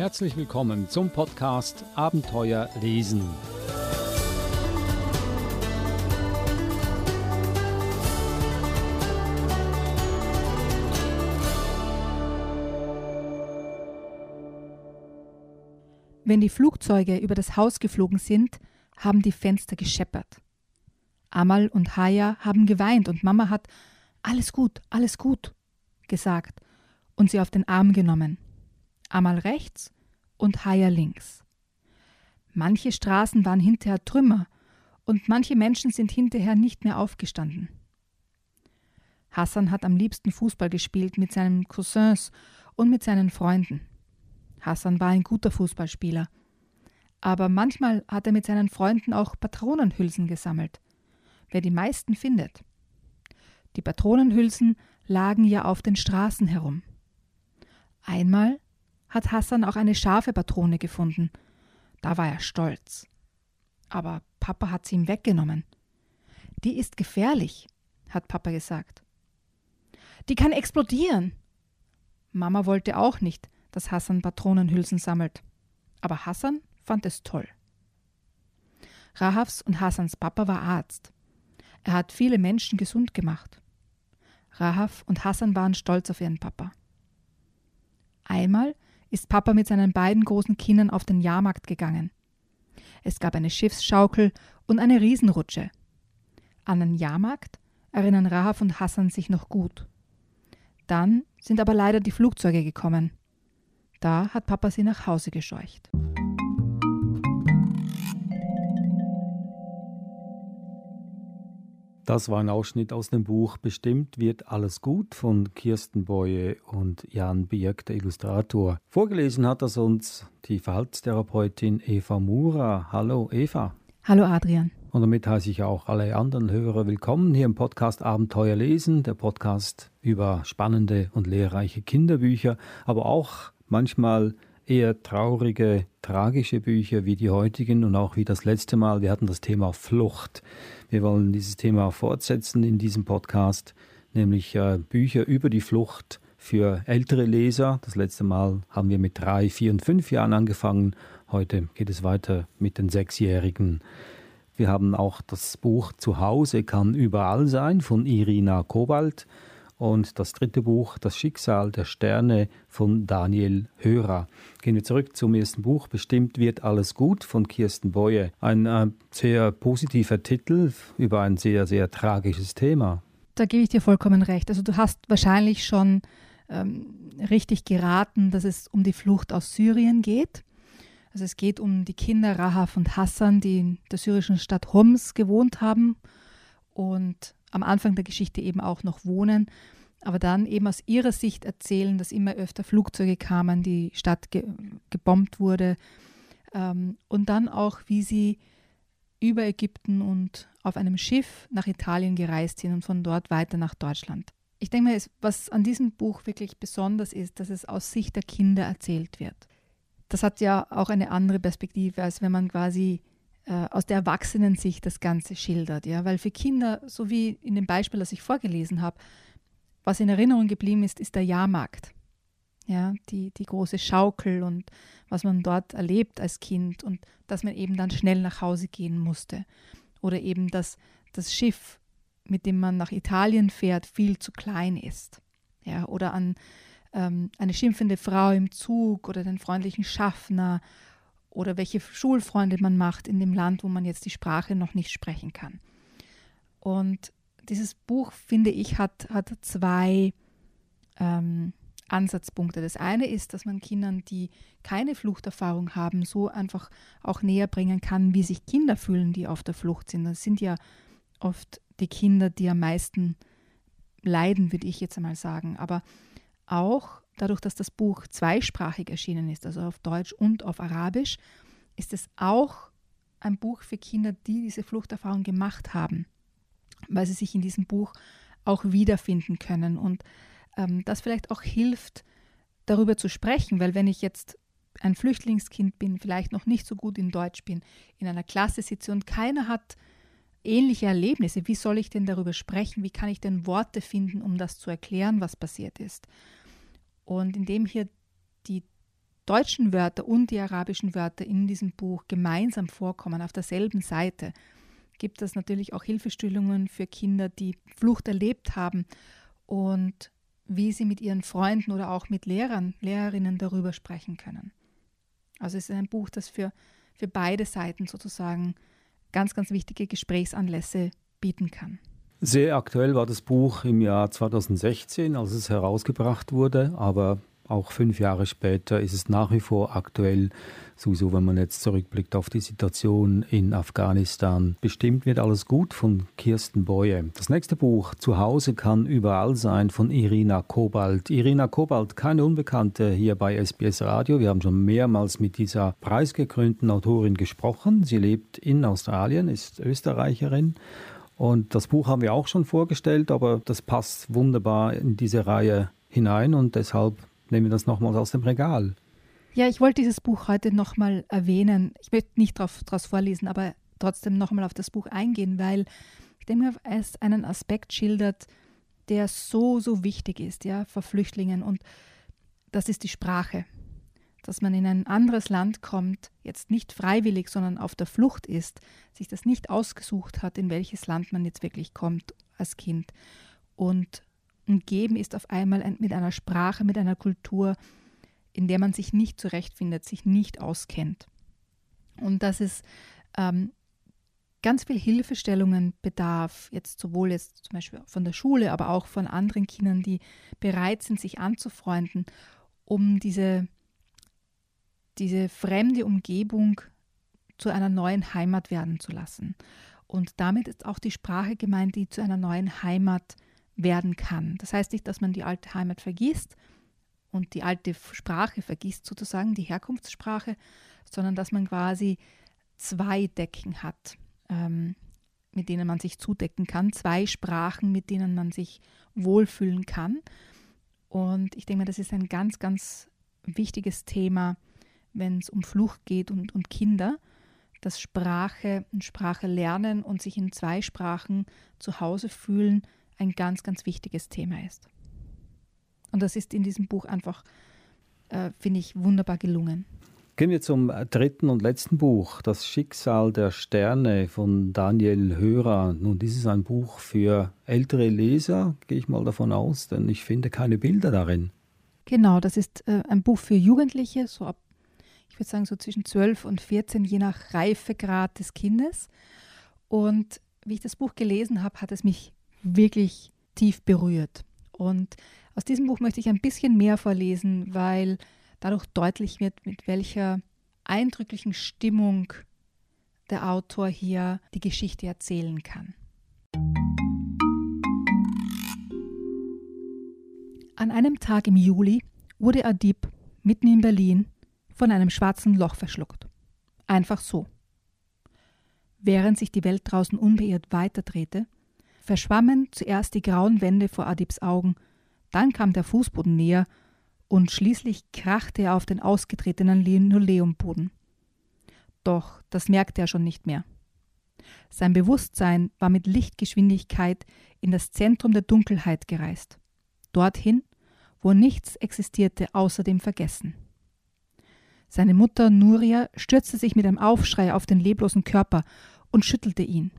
Herzlich willkommen zum Podcast Abenteuer lesen. Wenn die Flugzeuge über das Haus geflogen sind, haben die Fenster gescheppert. Amal und Haya haben geweint und Mama hat alles gut, alles gut gesagt und sie auf den Arm genommen. Amal rechts und Haya links. Manche Straßen waren hinterher Trümmer und manche Menschen sind hinterher nicht mehr aufgestanden. Hassan hat am liebsten Fußball gespielt mit seinen Cousins und mit seinen Freunden. Hassan war ein guter Fußballspieler. Aber manchmal hat er mit seinen Freunden auch Patronenhülsen gesammelt wer die meisten findet. Die Patronenhülsen lagen ja auf den Straßen herum. Einmal hat Hassan auch eine scharfe Patrone gefunden. Da war er stolz. Aber Papa hat sie ihm weggenommen. Die ist gefährlich, hat Papa gesagt. Die kann explodieren. Mama wollte auch nicht, dass Hassan Patronenhülsen sammelt. Aber Hassan fand es toll. Rahavs und Hassans Papa war Arzt. Er hat viele Menschen gesund gemacht. Rahav und Hassan waren stolz auf ihren Papa. Einmal ist Papa mit seinen beiden großen Kindern auf den Jahrmarkt gegangen. Es gab eine Schiffsschaukel und eine Riesenrutsche. An den Jahrmarkt erinnern Rahav und Hassan sich noch gut. Dann sind aber leider die Flugzeuge gekommen. Da hat Papa sie nach Hause gescheucht. Das war ein Ausschnitt aus dem Buch Bestimmt wird alles gut von Kirsten Boye und Jan Birk, der Illustrator. Vorgelesen hat das uns die Verhaltenstherapeutin Eva Mura. Hallo Eva. Hallo Adrian. Und damit heiße ich auch alle anderen Hörer willkommen hier im Podcast Abenteuer lesen, der Podcast über spannende und lehrreiche Kinderbücher, aber auch manchmal eher traurige, tragische Bücher wie die heutigen und auch wie das letzte Mal. Wir hatten das Thema Flucht. Wir wollen dieses Thema fortsetzen in diesem Podcast, nämlich äh, Bücher über die Flucht für ältere Leser. Das letzte Mal haben wir mit drei, vier und fünf Jahren angefangen. Heute geht es weiter mit den Sechsjährigen. Wir haben auch das Buch Zuhause kann überall sein von Irina Kobalt und das dritte Buch, Das Schicksal der Sterne von Daniel Hörer. Gehen wir zurück zum ersten Buch, Bestimmt wird alles gut von Kirsten Boye. Ein äh, sehr positiver Titel über ein sehr, sehr tragisches Thema. Da gebe ich dir vollkommen recht. Also du hast wahrscheinlich schon ähm, richtig geraten, dass es um die Flucht aus Syrien geht. Also es geht um die Kinder Rahaf und Hassan, die in der syrischen Stadt Homs gewohnt haben und am Anfang der Geschichte eben auch noch wohnen, aber dann eben aus ihrer Sicht erzählen, dass immer öfter Flugzeuge kamen, die Stadt ge gebombt wurde ähm, und dann auch, wie sie über Ägypten und auf einem Schiff nach Italien gereist sind und von dort weiter nach Deutschland. Ich denke mal, was an diesem Buch wirklich besonders ist, dass es aus Sicht der Kinder erzählt wird. Das hat ja auch eine andere Perspektive, als wenn man quasi aus der Erwachsenensicht das Ganze schildert. Ja? Weil für Kinder, so wie in dem Beispiel, das ich vorgelesen habe, was in Erinnerung geblieben ist, ist der Jahrmarkt. Ja, die, die große Schaukel und was man dort erlebt als Kind und dass man eben dann schnell nach Hause gehen musste. Oder eben, dass das Schiff, mit dem man nach Italien fährt, viel zu klein ist. Ja, oder an ähm, eine schimpfende Frau im Zug oder den freundlichen Schaffner oder welche Schulfreunde man macht in dem Land, wo man jetzt die Sprache noch nicht sprechen kann. Und dieses Buch, finde ich, hat, hat zwei ähm, Ansatzpunkte. Das eine ist, dass man Kindern, die keine Fluchterfahrung haben, so einfach auch näher bringen kann, wie sich Kinder fühlen, die auf der Flucht sind. Das sind ja oft die Kinder, die am meisten leiden, würde ich jetzt einmal sagen. Aber auch dadurch, dass das Buch zweisprachig erschienen ist, also auf Deutsch und auf Arabisch, ist es auch ein Buch für Kinder, die diese Fluchterfahrung gemacht haben, weil sie sich in diesem Buch auch wiederfinden können und ähm, das vielleicht auch hilft, darüber zu sprechen, weil wenn ich jetzt ein Flüchtlingskind bin, vielleicht noch nicht so gut in Deutsch bin, in einer Klasse sitze und keiner hat ähnliche Erlebnisse, wie soll ich denn darüber sprechen? Wie kann ich denn Worte finden, um das zu erklären, was passiert ist? Und indem hier die deutschen Wörter und die arabischen Wörter in diesem Buch gemeinsam vorkommen, auf derselben Seite, gibt es natürlich auch Hilfestellungen für Kinder, die Flucht erlebt haben und wie sie mit ihren Freunden oder auch mit Lehrern, Lehrerinnen darüber sprechen können. Also es ist ein Buch, das für, für beide Seiten sozusagen ganz, ganz wichtige Gesprächsanlässe bieten kann. Sehr aktuell war das Buch im Jahr 2016, als es herausgebracht wurde, aber auch fünf Jahre später ist es nach wie vor aktuell, sowieso wenn man jetzt zurückblickt auf die Situation in Afghanistan. Bestimmt wird alles gut von Kirsten Boye. Das nächste Buch, Zuhause kann überall sein, von Irina Kobalt. Irina Kobalt, keine Unbekannte hier bei SBS Radio. Wir haben schon mehrmals mit dieser preisgekrönten Autorin gesprochen. Sie lebt in Australien, ist Österreicherin und das Buch haben wir auch schon vorgestellt, aber das passt wunderbar in diese Reihe hinein und deshalb nehmen wir das nochmals aus dem Regal. Ja, ich wollte dieses Buch heute nochmal erwähnen. Ich möchte nicht daraus vorlesen, aber trotzdem nochmal auf das Buch eingehen, weil ich denke, es einen Aspekt schildert, der so, so wichtig ist, ja, für Flüchtlingen. Und das ist die Sprache dass man in ein anderes Land kommt, jetzt nicht freiwillig, sondern auf der Flucht ist, sich das nicht ausgesucht hat, in welches Land man jetzt wirklich kommt als Kind. Und umgeben ist auf einmal mit einer Sprache, mit einer Kultur, in der man sich nicht zurechtfindet, sich nicht auskennt. Und dass es ähm, ganz viel Hilfestellungen bedarf, jetzt sowohl jetzt zum Beispiel von der Schule, aber auch von anderen Kindern, die bereit sind, sich anzufreunden, um diese diese fremde Umgebung zu einer neuen Heimat werden zu lassen. Und damit ist auch die Sprache gemeint, die zu einer neuen Heimat werden kann. Das heißt nicht, dass man die alte Heimat vergisst und die alte Sprache vergisst, sozusagen die Herkunftssprache, sondern dass man quasi zwei Decken hat, ähm, mit denen man sich zudecken kann, zwei Sprachen, mit denen man sich wohlfühlen kann. Und ich denke mal, das ist ein ganz, ganz wichtiges Thema, wenn es um Flucht geht und, und Kinder, dass Sprache und Sprache lernen und sich in zwei Sprachen zu Hause fühlen ein ganz, ganz wichtiges Thema ist. Und das ist in diesem Buch einfach, äh, finde ich, wunderbar gelungen. Gehen wir zum dritten und letzten Buch, Das Schicksal der Sterne von Daniel Hörer. Nun, dies ist ein Buch für ältere Leser, gehe ich mal davon aus, denn ich finde keine Bilder darin. Genau, das ist äh, ein Buch für Jugendliche, so ab ich würde sagen so zwischen 12 und 14, je nach Reifegrad des Kindes. Und wie ich das Buch gelesen habe, hat es mich wirklich tief berührt. Und aus diesem Buch möchte ich ein bisschen mehr vorlesen, weil dadurch deutlich wird, mit welcher eindrücklichen Stimmung der Autor hier die Geschichte erzählen kann. An einem Tag im Juli wurde Adib mitten in Berlin von einem schwarzen Loch verschluckt. Einfach so. Während sich die Welt draußen unbeirrt weiterdrehte, verschwammen zuerst die grauen Wände vor Adibs Augen, dann kam der Fußboden näher und schließlich krachte er auf den ausgetretenen Linoleumboden. Doch das merkte er schon nicht mehr. Sein Bewusstsein war mit Lichtgeschwindigkeit in das Zentrum der Dunkelheit gereist, dorthin, wo nichts existierte außer dem Vergessen. Seine Mutter Nuria stürzte sich mit einem Aufschrei auf den leblosen Körper und schüttelte ihn.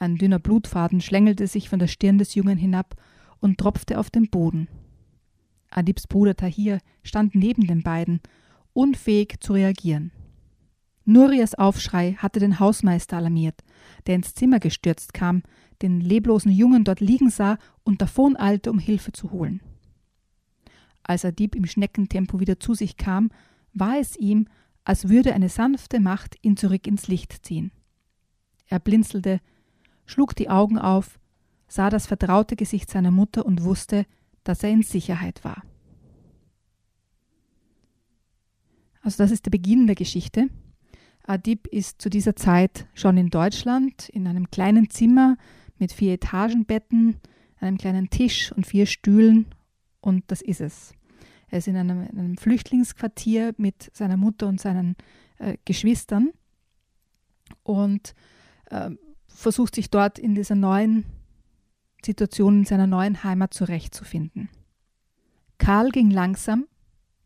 Ein dünner Blutfaden schlängelte sich von der Stirn des Jungen hinab und tropfte auf den Boden. Adibs Bruder Tahir stand neben den beiden, unfähig zu reagieren. Nurias Aufschrei hatte den Hausmeister alarmiert, der ins Zimmer gestürzt kam, den leblosen Jungen dort liegen sah und davoneilte, um Hilfe zu holen. Als Adib im Schneckentempo wieder zu sich kam, war es ihm, als würde eine sanfte Macht ihn zurück ins Licht ziehen. Er blinzelte, schlug die Augen auf, sah das vertraute Gesicht seiner Mutter und wusste, dass er in Sicherheit war. Also das ist der Beginn der Geschichte. Adib ist zu dieser Zeit schon in Deutschland in einem kleinen Zimmer mit vier Etagenbetten, einem kleinen Tisch und vier Stühlen und das ist es. Er ist in einem, in einem Flüchtlingsquartier mit seiner Mutter und seinen äh, Geschwistern und äh, versucht sich dort in dieser neuen Situation, in seiner neuen Heimat zurechtzufinden. Karl ging langsam,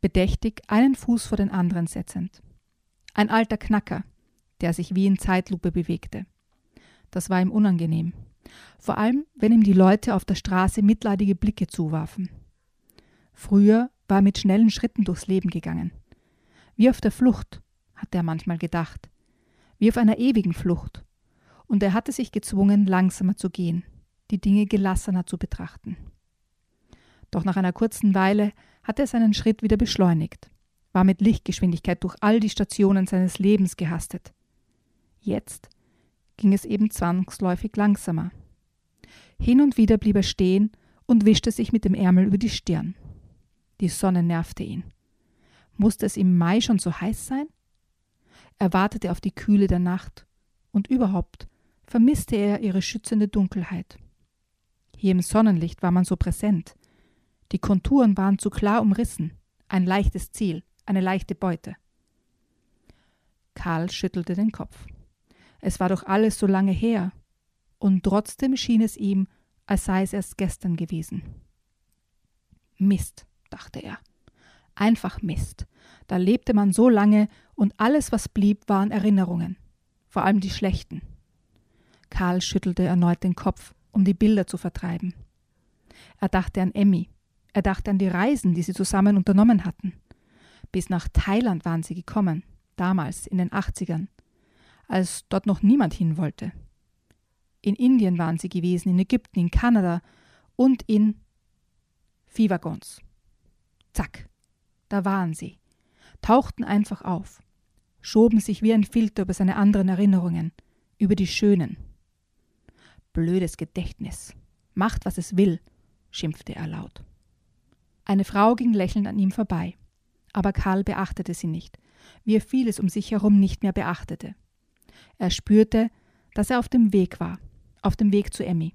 bedächtig einen Fuß vor den anderen setzend. Ein alter Knacker, der sich wie in Zeitlupe bewegte. Das war ihm unangenehm, vor allem wenn ihm die Leute auf der Straße mitleidige Blicke zuwarfen. Früher war mit schnellen Schritten durchs Leben gegangen. Wie auf der Flucht, hatte er manchmal gedacht, wie auf einer ewigen Flucht, und er hatte sich gezwungen, langsamer zu gehen, die Dinge gelassener zu betrachten. Doch nach einer kurzen Weile hatte er seinen Schritt wieder beschleunigt, war mit Lichtgeschwindigkeit durch all die Stationen seines Lebens gehastet. Jetzt ging es eben zwangsläufig langsamer. Hin und wieder blieb er stehen und wischte sich mit dem Ärmel über die Stirn. Die Sonne nervte ihn. Musste es im Mai schon so heiß sein? Er wartete auf die Kühle der Nacht und überhaupt vermisste er ihre schützende Dunkelheit. Hier im Sonnenlicht war man so präsent. Die Konturen waren zu klar umrissen. Ein leichtes Ziel, eine leichte Beute. Karl schüttelte den Kopf. Es war doch alles so lange her, und trotzdem schien es ihm, als sei es erst gestern gewesen. Mist, dachte er. Einfach Mist. Da lebte man so lange, und alles, was blieb, waren Erinnerungen, vor allem die schlechten. Karl schüttelte erneut den Kopf, um die Bilder zu vertreiben. Er dachte an Emmy, er dachte an die Reisen, die sie zusammen unternommen hatten. Bis nach Thailand waren sie gekommen, damals in den 80ern, als dort noch niemand hin wollte. In Indien waren sie gewesen, in Ägypten, in Kanada und in Viehwaggons. Zack, da waren sie, tauchten einfach auf, schoben sich wie ein Filter über seine anderen Erinnerungen, über die schönen. Blödes Gedächtnis. Macht, was es will, schimpfte er laut. Eine Frau ging lächelnd an ihm vorbei, aber Karl beachtete sie nicht, wie er vieles um sich herum nicht mehr beachtete. Er spürte, dass er auf dem Weg war, auf dem Weg zu Emmy.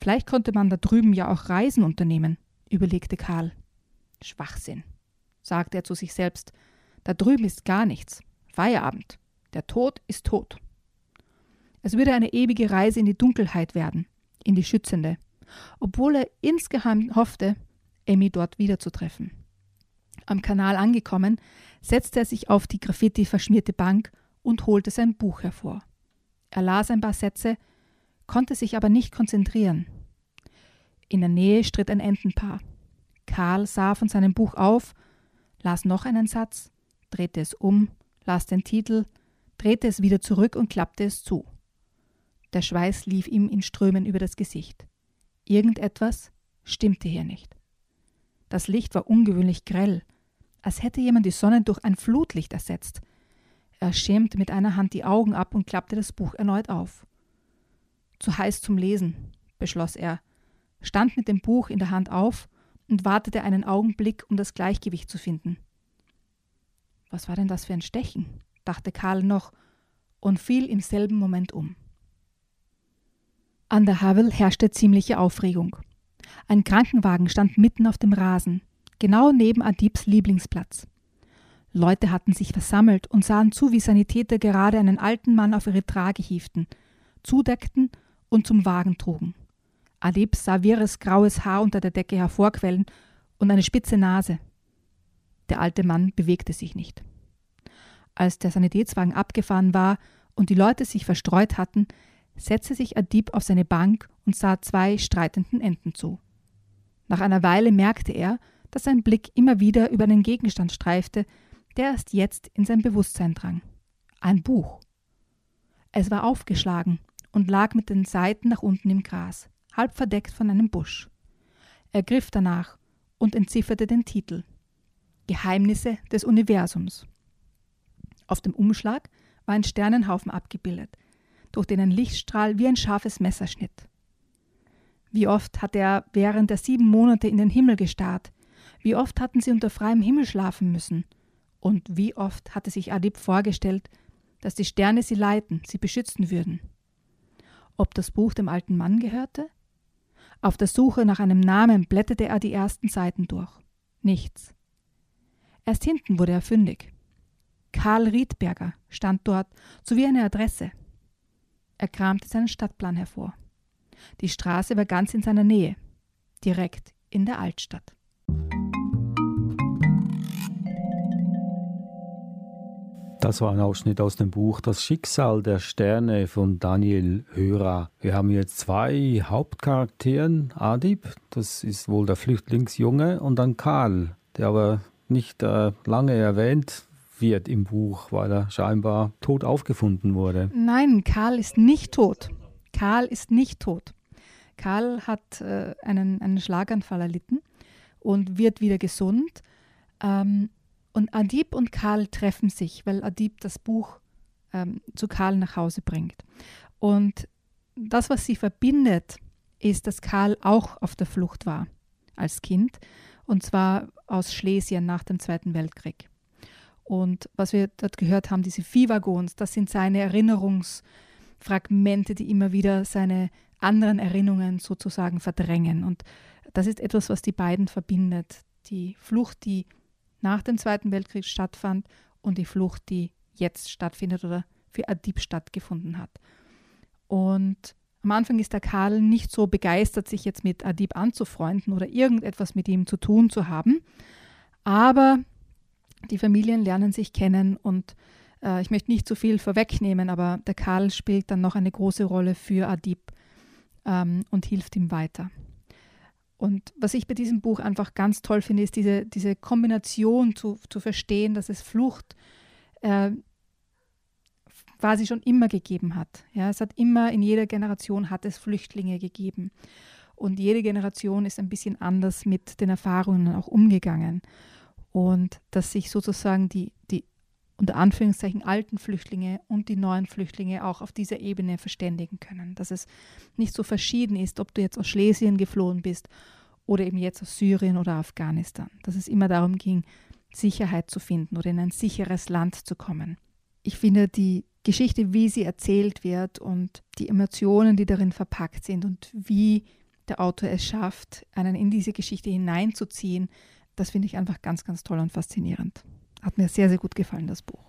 Vielleicht konnte man da drüben ja auch Reisen unternehmen, überlegte Karl. Schwachsinn, sagte er zu sich selbst. Da drüben ist gar nichts. Feierabend. Der Tod ist tot. Es würde eine ewige Reise in die Dunkelheit werden, in die schützende, obwohl er insgeheim hoffte, Emmy dort wiederzutreffen. Am Kanal angekommen, setzte er sich auf die Graffiti verschmierte Bank und holte sein Buch hervor. Er las ein paar Sätze, konnte sich aber nicht konzentrieren. In der Nähe stritt ein Entenpaar. Karl sah von seinem Buch auf, las noch einen Satz, drehte es um, las den Titel, drehte es wieder zurück und klappte es zu. Der Schweiß lief ihm in Strömen über das Gesicht. Irgendetwas stimmte hier nicht. Das Licht war ungewöhnlich grell, als hätte jemand die Sonne durch ein Flutlicht ersetzt. Er schämte mit einer Hand die Augen ab und klappte das Buch erneut auf. Zu heiß zum Lesen, beschloss er, stand mit dem Buch in der Hand auf und wartete einen Augenblick, um das Gleichgewicht zu finden. Was war denn das für ein Stechen? dachte Karl noch und fiel im selben Moment um. An der Havel herrschte ziemliche Aufregung. Ein Krankenwagen stand mitten auf dem Rasen, genau neben Adibs Lieblingsplatz. Leute hatten sich versammelt und sahen zu, wie Sanitäter gerade einen alten Mann auf ihre Trage hieften, zudeckten und zum Wagen trugen. Adib sah wirres graues Haar unter der Decke hervorquellen und eine spitze Nase. Der alte Mann bewegte sich nicht. Als der Sanitätswagen abgefahren war und die Leute sich verstreut hatten, setzte sich Adib auf seine Bank und sah zwei streitenden Enten zu. Nach einer Weile merkte er, dass sein Blick immer wieder über einen Gegenstand streifte, der erst jetzt in sein Bewusstsein drang. Ein Buch. Es war aufgeschlagen und lag mit den Seiten nach unten im Gras, halb verdeckt von einem Busch. Er griff danach und entzifferte den Titel Geheimnisse des Universums. Auf dem Umschlag war ein Sternenhaufen abgebildet, durch den ein Lichtstrahl wie ein scharfes Messer schnitt. Wie oft hatte er während der sieben Monate in den Himmel gestarrt, wie oft hatten sie unter freiem Himmel schlafen müssen, und wie oft hatte sich Adib vorgestellt, dass die Sterne sie leiten, sie beschützen würden. Ob das Buch dem alten Mann gehörte? Auf der Suche nach einem Namen blätterte er die ersten Seiten durch. Nichts. Erst hinten wurde er fündig. Karl Riedberger stand dort sowie eine Adresse. Er kramte seinen Stadtplan hervor. Die Straße war ganz in seiner Nähe, direkt in der Altstadt. Das war ein Ausschnitt aus dem Buch Das Schicksal der Sterne von Daniel Hörer. Wir haben jetzt zwei Hauptcharakteren. Adib, das ist wohl der Flüchtlingsjunge, und dann Karl, der aber nicht äh, lange erwähnt wird im Buch, weil er scheinbar tot aufgefunden wurde. Nein, Karl ist nicht tot. Karl ist nicht tot. Karl hat äh, einen, einen Schlaganfall erlitten und wird wieder gesund. Ähm, und Adib und Karl treffen sich, weil Adib das Buch ähm, zu Karl nach Hause bringt. Und das, was sie verbindet, ist, dass Karl auch auf der Flucht war als Kind, und zwar aus Schlesien nach dem Zweiten Weltkrieg. Und was wir dort gehört haben, diese Viehwaggons, das sind seine Erinnerungsfragmente, die immer wieder seine anderen Erinnerungen sozusagen verdrängen. Und das ist etwas, was die beiden verbindet. Die Flucht, die nach dem Zweiten Weltkrieg stattfand und die Flucht, die jetzt stattfindet oder für Adib stattgefunden hat. Und am Anfang ist der Karl nicht so begeistert, sich jetzt mit Adib anzufreunden oder irgendetwas mit ihm zu tun zu haben. Aber die Familien lernen sich kennen und äh, ich möchte nicht zu viel vorwegnehmen, aber der Karl spielt dann noch eine große Rolle für Adib ähm, und hilft ihm weiter. Und was ich bei diesem Buch einfach ganz toll finde, ist diese, diese Kombination zu, zu verstehen, dass es Flucht äh, quasi schon immer gegeben hat. Ja, es hat immer, in jeder Generation hat es Flüchtlinge gegeben. Und jede Generation ist ein bisschen anders mit den Erfahrungen auch umgegangen. Und dass sich sozusagen die, die unter Anführungszeichen alten Flüchtlinge und die neuen Flüchtlinge auch auf dieser Ebene verständigen können. Dass es nicht so verschieden ist, ob du jetzt aus Schlesien geflohen bist oder eben jetzt aus Syrien oder Afghanistan. Dass es immer darum ging, Sicherheit zu finden oder in ein sicheres Land zu kommen. Ich finde die Geschichte, wie sie erzählt wird und die Emotionen, die darin verpackt sind und wie der Autor es schafft, einen in diese Geschichte hineinzuziehen, das finde ich einfach ganz, ganz toll und faszinierend. Hat mir sehr, sehr gut gefallen, das Buch.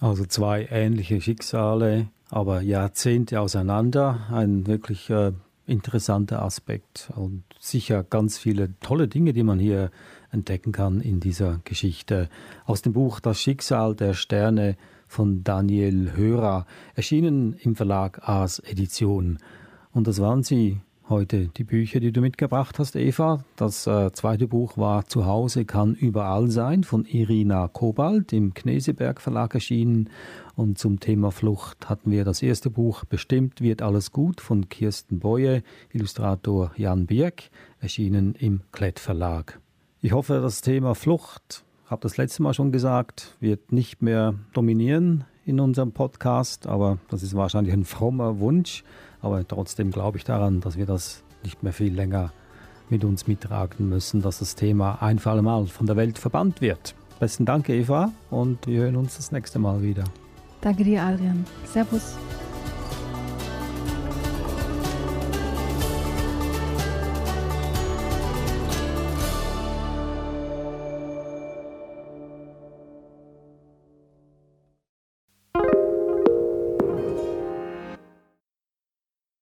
Also zwei ähnliche Schicksale, aber Jahrzehnte auseinander. Ein wirklich äh, interessanter Aspekt und sicher ganz viele tolle Dinge, die man hier entdecken kann in dieser Geschichte. Aus dem Buch Das Schicksal der Sterne von Daniel Hörer, erschienen im Verlag Aas Edition. Und das waren sie heute, die Bücher, die du mitgebracht hast, Eva. Das äh, zweite Buch war Zuhause kann überall sein von Irina Kobalt im Kneseberg Verlag erschienen. Und zum Thema Flucht hatten wir das erste Buch Bestimmt wird alles gut von Kirsten Boye, Illustrator Jan Birk, erschienen im Klett Verlag. Ich hoffe, das Thema Flucht habe das letzte Mal schon gesagt, wird nicht mehr dominieren in unserem Podcast, aber das ist wahrscheinlich ein frommer Wunsch. Aber trotzdem glaube ich daran, dass wir das nicht mehr viel länger mit uns mittragen müssen, dass das Thema ein für alle Mal von der Welt verbannt wird. Besten Dank, Eva, und wir hören uns das nächste Mal wieder. Danke dir, Adrian. Servus.